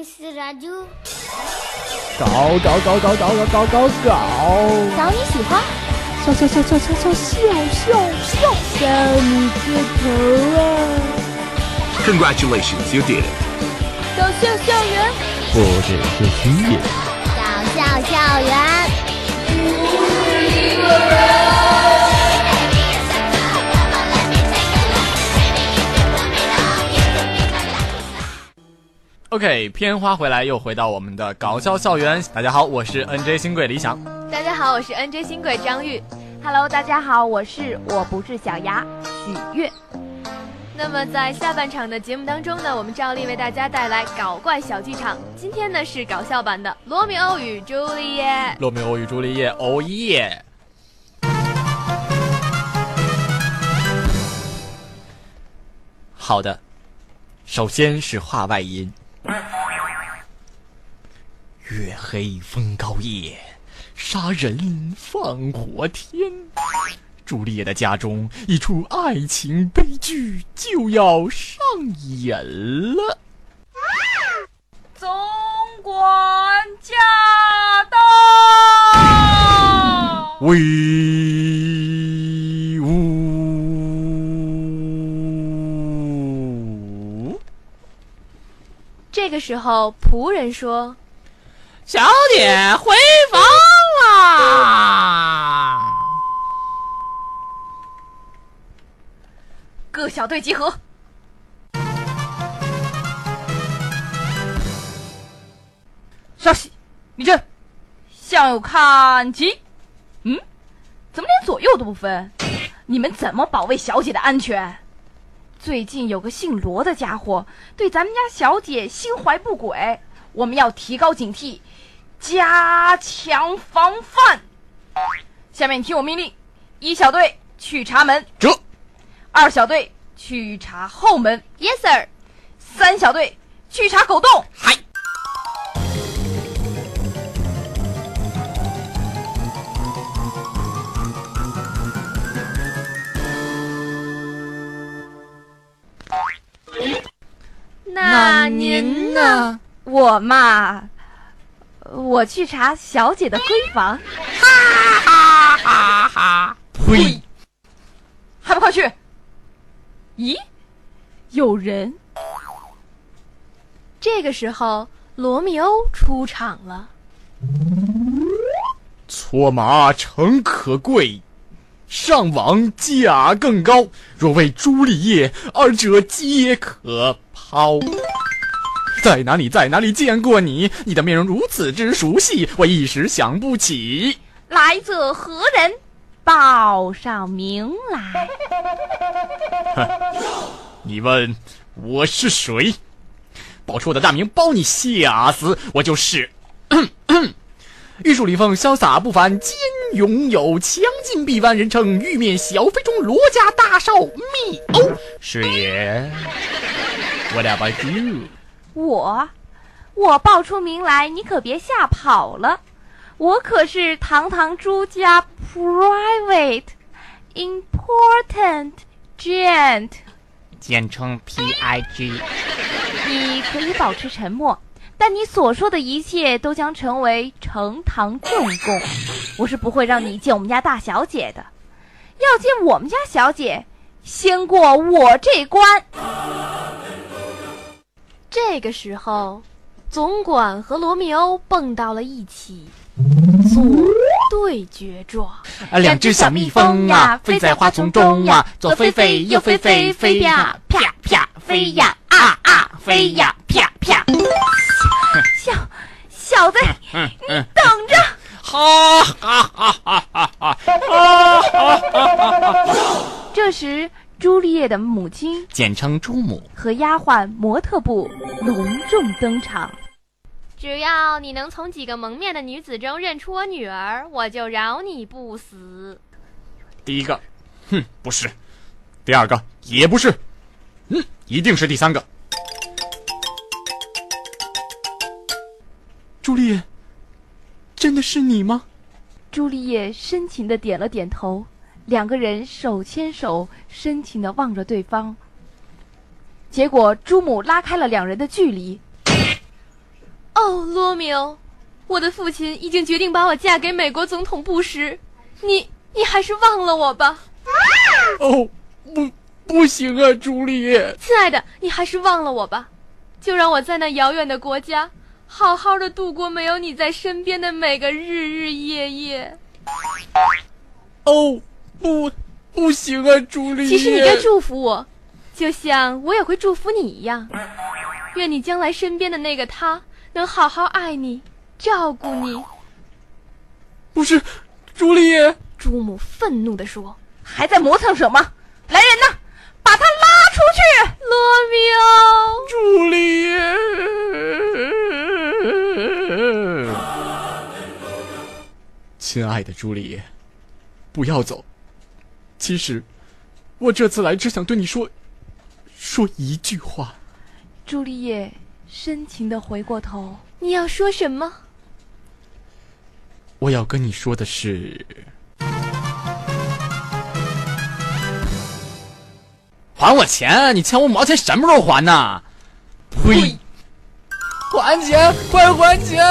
Miss Radio，搞搞搞搞搞搞搞搞搞，你喜欢，笑笑笑笑笑笑笑笑笑，笑你个头啊！Congratulations, you did it. 搞笑校园，不只是虚演。搞笑校园。OK，片花回来又回到我们的搞笑校园。大家好，我是 NJ 新贵李想。大家好，我是 NJ 新贵张玉。Hello，大家好，我是我不是小牙许悦。那么在下半场的节目当中呢，我们照例为大家带来搞怪小剧场。今天呢是搞笑版的《罗密欧与朱丽叶》。罗密欧与朱丽叶，哦耶！好的，首先是话外音。月黑风高夜，杀人放火天。朱丽叶的家中一出爱情悲剧就要上演了。总管驾到！威时候，仆人说小姐回房啦！：“各小队集合。”稍息，立正，向右看齐。嗯，怎么连左右都不分？你们怎么保卫小姐的安全？最近有个姓罗的家伙对咱们家小姐心怀不轨，我们要提高警惕，加强防范。下面听我命令：一小队去查门，这二小队去查后门，Yes sir。三小队去查狗洞。嗨，呢？？我嘛，我去查小姐的闺房，哈哈哈哈呸！还不快去？咦，有人？这个时候，罗密欧出场了。搓麻诚可贵，上网价更高。若为朱丽叶，二者皆可抛。在哪里，在哪里见过你？你的面容如此之熟悉，我一时想不起。来者何人？报上名来。你问我是谁？报出我的大名，包你吓死！我就是 玉树临风、潇洒不凡、兼拥有强劲臂弯，人称玉面小飞中罗家大少密欧，是也。What about you？我，我报出名来，你可别吓跑了。我可是堂堂朱家 private important gent。简称 PIG。你可以保持沉默，但你所说的一切都将成为呈堂证供。我是不会让你见我们家大小姐的。要见我们家小姐，先过我这关。这个时候，总管和罗密欧蹦到了一起，做对决状。啊，两只小蜜蜂啊，飞在花丛中啊，左飞飞，右飞飞，飞呀啪啪，飞呀啊啊，飞呀啪啪。小小子，嗯嗯，等着！哈哈哈哈哈哈！哈哈哈哈！这时，朱丽叶的母亲简称朱母。和丫鬟模特部隆重登场。只要你能从几个蒙面的女子中认出我女儿，我就饶你不死。第一个，哼，不是；第二个，也不是。嗯，一定是第三个。朱丽叶，真的是你吗？朱丽叶深情的点了点头，两个人手牵手，深情的望着对方。结果朱母拉开了两人的距离。哦，罗密欧，我的父亲已经决定把我嫁给美国总统布什，你你还是忘了我吧，哦，不，不行啊，朱丽叶。亲爱的，你还是忘了我吧，就让我在那遥远的国家，好好的度过没有你在身边的每个日日夜夜。哦，不，不行啊，朱莉。其实你该祝福我，就像我也会祝福你一样。愿你将来身边的那个他能好好爱你，照顾你。不是，朱莉。朱母愤怒地说还在磨蹭什么？来人呐，把他拉出去！：“罗密欧，朱丽叶。亲爱的朱丽叶，不要走。其实，我这次来只想对你说，说一句话。朱丽叶深情的回过头，你要说什么？我要跟你说的是，还我钱！你欠我五毛钱，什么时候还呢？呸！还钱！快还钱！